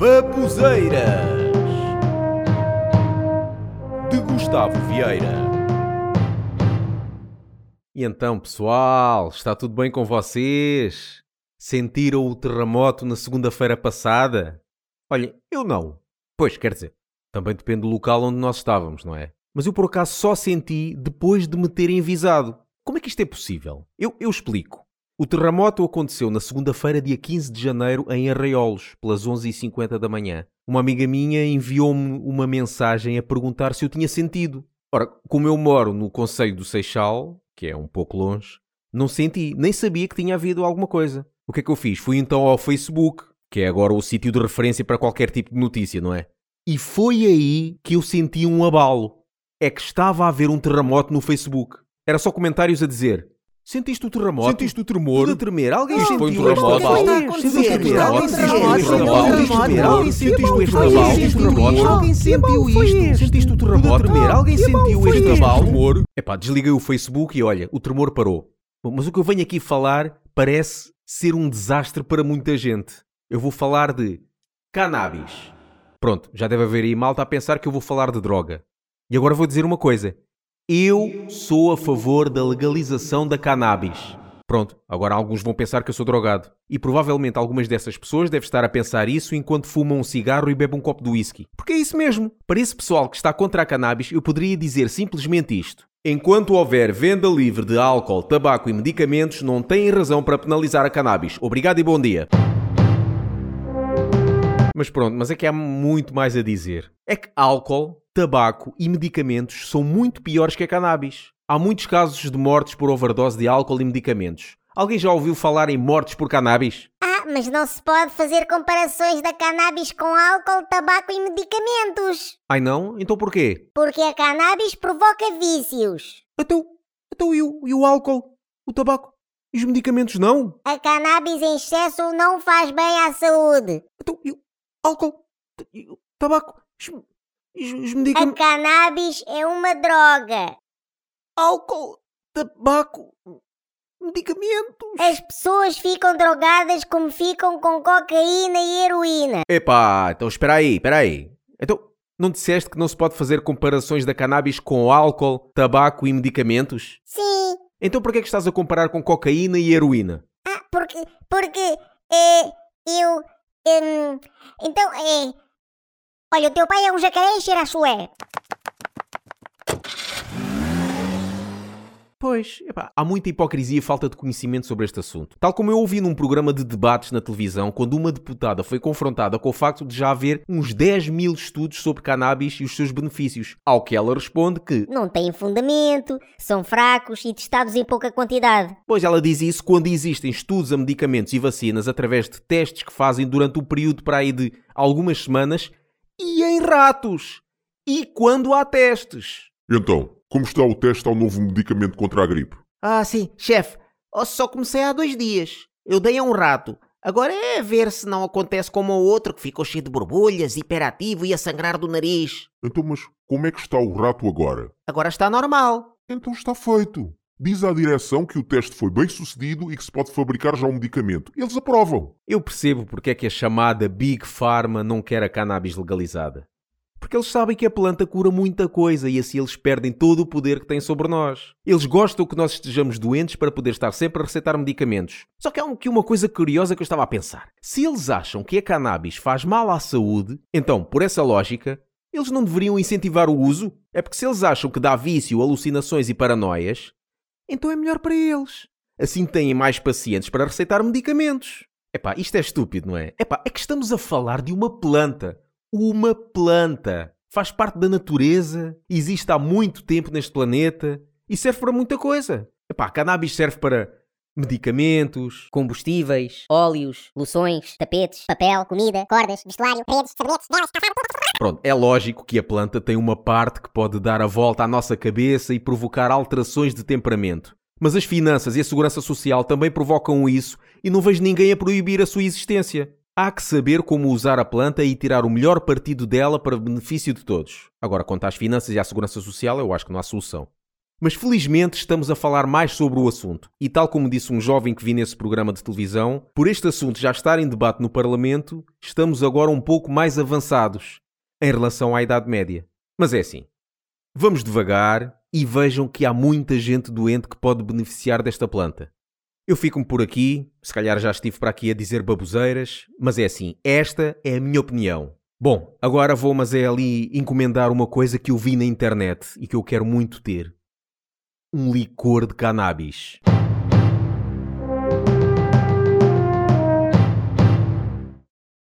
Babuzeiras de Gustavo Vieira. E então, pessoal, está tudo bem com vocês? Sentiram o terremoto na segunda-feira passada? Olhem, eu não. Pois, quer dizer, também depende do local onde nós estávamos, não é? Mas eu por acaso só senti depois de me terem avisado. Como é que isto é possível? Eu, eu explico. O terremoto aconteceu na segunda-feira, dia 15 de janeiro, em Arraiolos, pelas 11h50 da manhã. Uma amiga minha enviou-me uma mensagem a perguntar se eu tinha sentido. Ora, como eu moro no Conselho do Seixal, que é um pouco longe, não senti, nem sabia que tinha havido alguma coisa. O que é que eu fiz? Fui então ao Facebook, que é agora o sítio de referência para qualquer tipo de notícia, não é? E foi aí que eu senti um abalo. É que estava a haver um terremoto no Facebook. Era só comentários a dizer Sentiste o terremoto? Sentiste o tremor? Tudo a tremer. Alguém Isto sentiu foi um terremoto. Sentiste Sentiste o terremoto? Sentiste o terremoto? Sentiste este abalo? Alguém sentiu isto? Sentiste o Tudo a terremoto? tremer. Alguém sentiu este este? abalo? Tremor? Epá, desliguei o Facebook e olha, o tremor parou. Bom, Mas o que eu venho aqui falar parece ser um desastre para muita gente. Eu vou falar de cannabis. Pronto, já deve haver aí malta a pensar que eu vou falar de droga. E agora vou dizer uma coisa. Eu sou a favor da legalização da cannabis. Pronto, agora alguns vão pensar que eu sou drogado. E provavelmente algumas dessas pessoas devem estar a pensar isso enquanto fumam um cigarro e bebem um copo de whisky. Porque é isso mesmo. Para esse pessoal que está contra a cannabis, eu poderia dizer simplesmente isto. Enquanto houver venda livre de álcool, tabaco e medicamentos, não têm razão para penalizar a cannabis. Obrigado e bom dia. Mas pronto, mas é que há muito mais a dizer. É que álcool, tabaco e medicamentos são muito piores que a cannabis. Há muitos casos de mortes por overdose de álcool e medicamentos. Alguém já ouviu falar em mortes por cannabis? Ah, mas não se pode fazer comparações da cannabis com álcool, tabaco e medicamentos. Ai não? Então porquê? Porque a cannabis provoca vícios. Então, então e o, e o álcool, o tabaco e os medicamentos não? A cannabis em excesso não faz bem à saúde. Então e o álcool, e o tabaco os, A cannabis é uma droga. Álcool, tabaco, medicamentos... As pessoas ficam drogadas como ficam com cocaína e heroína. Epá, então espera aí, espera aí. Então, não disseste que não se pode fazer comparações da cannabis com álcool, tabaco e medicamentos? Sim. Então por que é que estás a comparar com cocaína e heroína? Ah, porque. Porque. É. Eu. hum, então, é. Olha, o teu pai é um jacaré e cheira a chulé. Pois, epá, há muita hipocrisia e falta de conhecimento sobre este assunto. Tal como eu ouvi num programa de debates na televisão, quando uma deputada foi confrontada com o facto de já haver uns 10 mil estudos sobre cannabis e os seus benefícios. Ao que ela responde que, Não têm fundamento, são fracos e testados em pouca quantidade. pois ela diz isso quando existem estudos a medicamentos e vacinas através de testes que fazem durante o período para aí de algumas semanas em ratos. E quando há testes. Então, como está o teste ao novo medicamento contra a gripe? Ah, sim, chefe. Só comecei há dois dias. Eu dei a um rato. Agora é ver se não acontece como o outro que ficou cheio de borbulhas, hiperativo e a sangrar do nariz. Então, mas como é que está o rato agora? Agora está normal. Então está feito. Diz à direção que o teste foi bem sucedido e que se pode fabricar já o medicamento. Eles aprovam. Eu percebo porque é que a chamada Big Pharma não quer a cannabis legalizada. Porque eles sabem que a planta cura muita coisa e assim eles perdem todo o poder que têm sobre nós. Eles gostam que nós estejamos doentes para poder estar sempre a receitar medicamentos. Só que há aqui uma coisa curiosa que eu estava a pensar. Se eles acham que a cannabis faz mal à saúde, então, por essa lógica, eles não deveriam incentivar o uso? É porque se eles acham que dá vício, alucinações e paranoias, então é melhor para eles. Assim têm mais pacientes para receitar medicamentos. Epá, isto é estúpido, não é? Epá, é que estamos a falar de uma planta. Uma planta. Faz parte da natureza, existe há muito tempo neste planeta e serve para muita coisa. Epá, a cannabis serve para medicamentos, combustíveis, óleos, loções, tapetes, Papel, comida, cordas, vestuário, redes, sabonetes, velas, calçado. Pronto, é lógico que a planta tem uma parte que pode dar a volta à nossa cabeça e provocar alterações de temperamento. Mas as finanças e a segurança social também provocam isso e não vejo ninguém a proibir a sua existência. Há que saber como usar a planta e tirar o melhor partido dela para benefício de todos. Agora, quanto às finanças e à segurança social, eu acho que não há solução. Mas felizmente estamos a falar mais sobre o assunto. E tal como disse um jovem que vi nesse programa de televisão, por este assunto já estar em debate no Parlamento, estamos agora um pouco mais avançados em relação à Idade Média. Mas é assim. Vamos devagar e vejam que há muita gente doente que pode beneficiar desta planta. Eu fico-me por aqui, se calhar já estive para aqui a dizer baboseiras, mas é assim, esta é a minha opinião. Bom, agora vou, mas é ali encomendar uma coisa que eu vi na internet e que eu quero muito ter. Um licor de cannabis.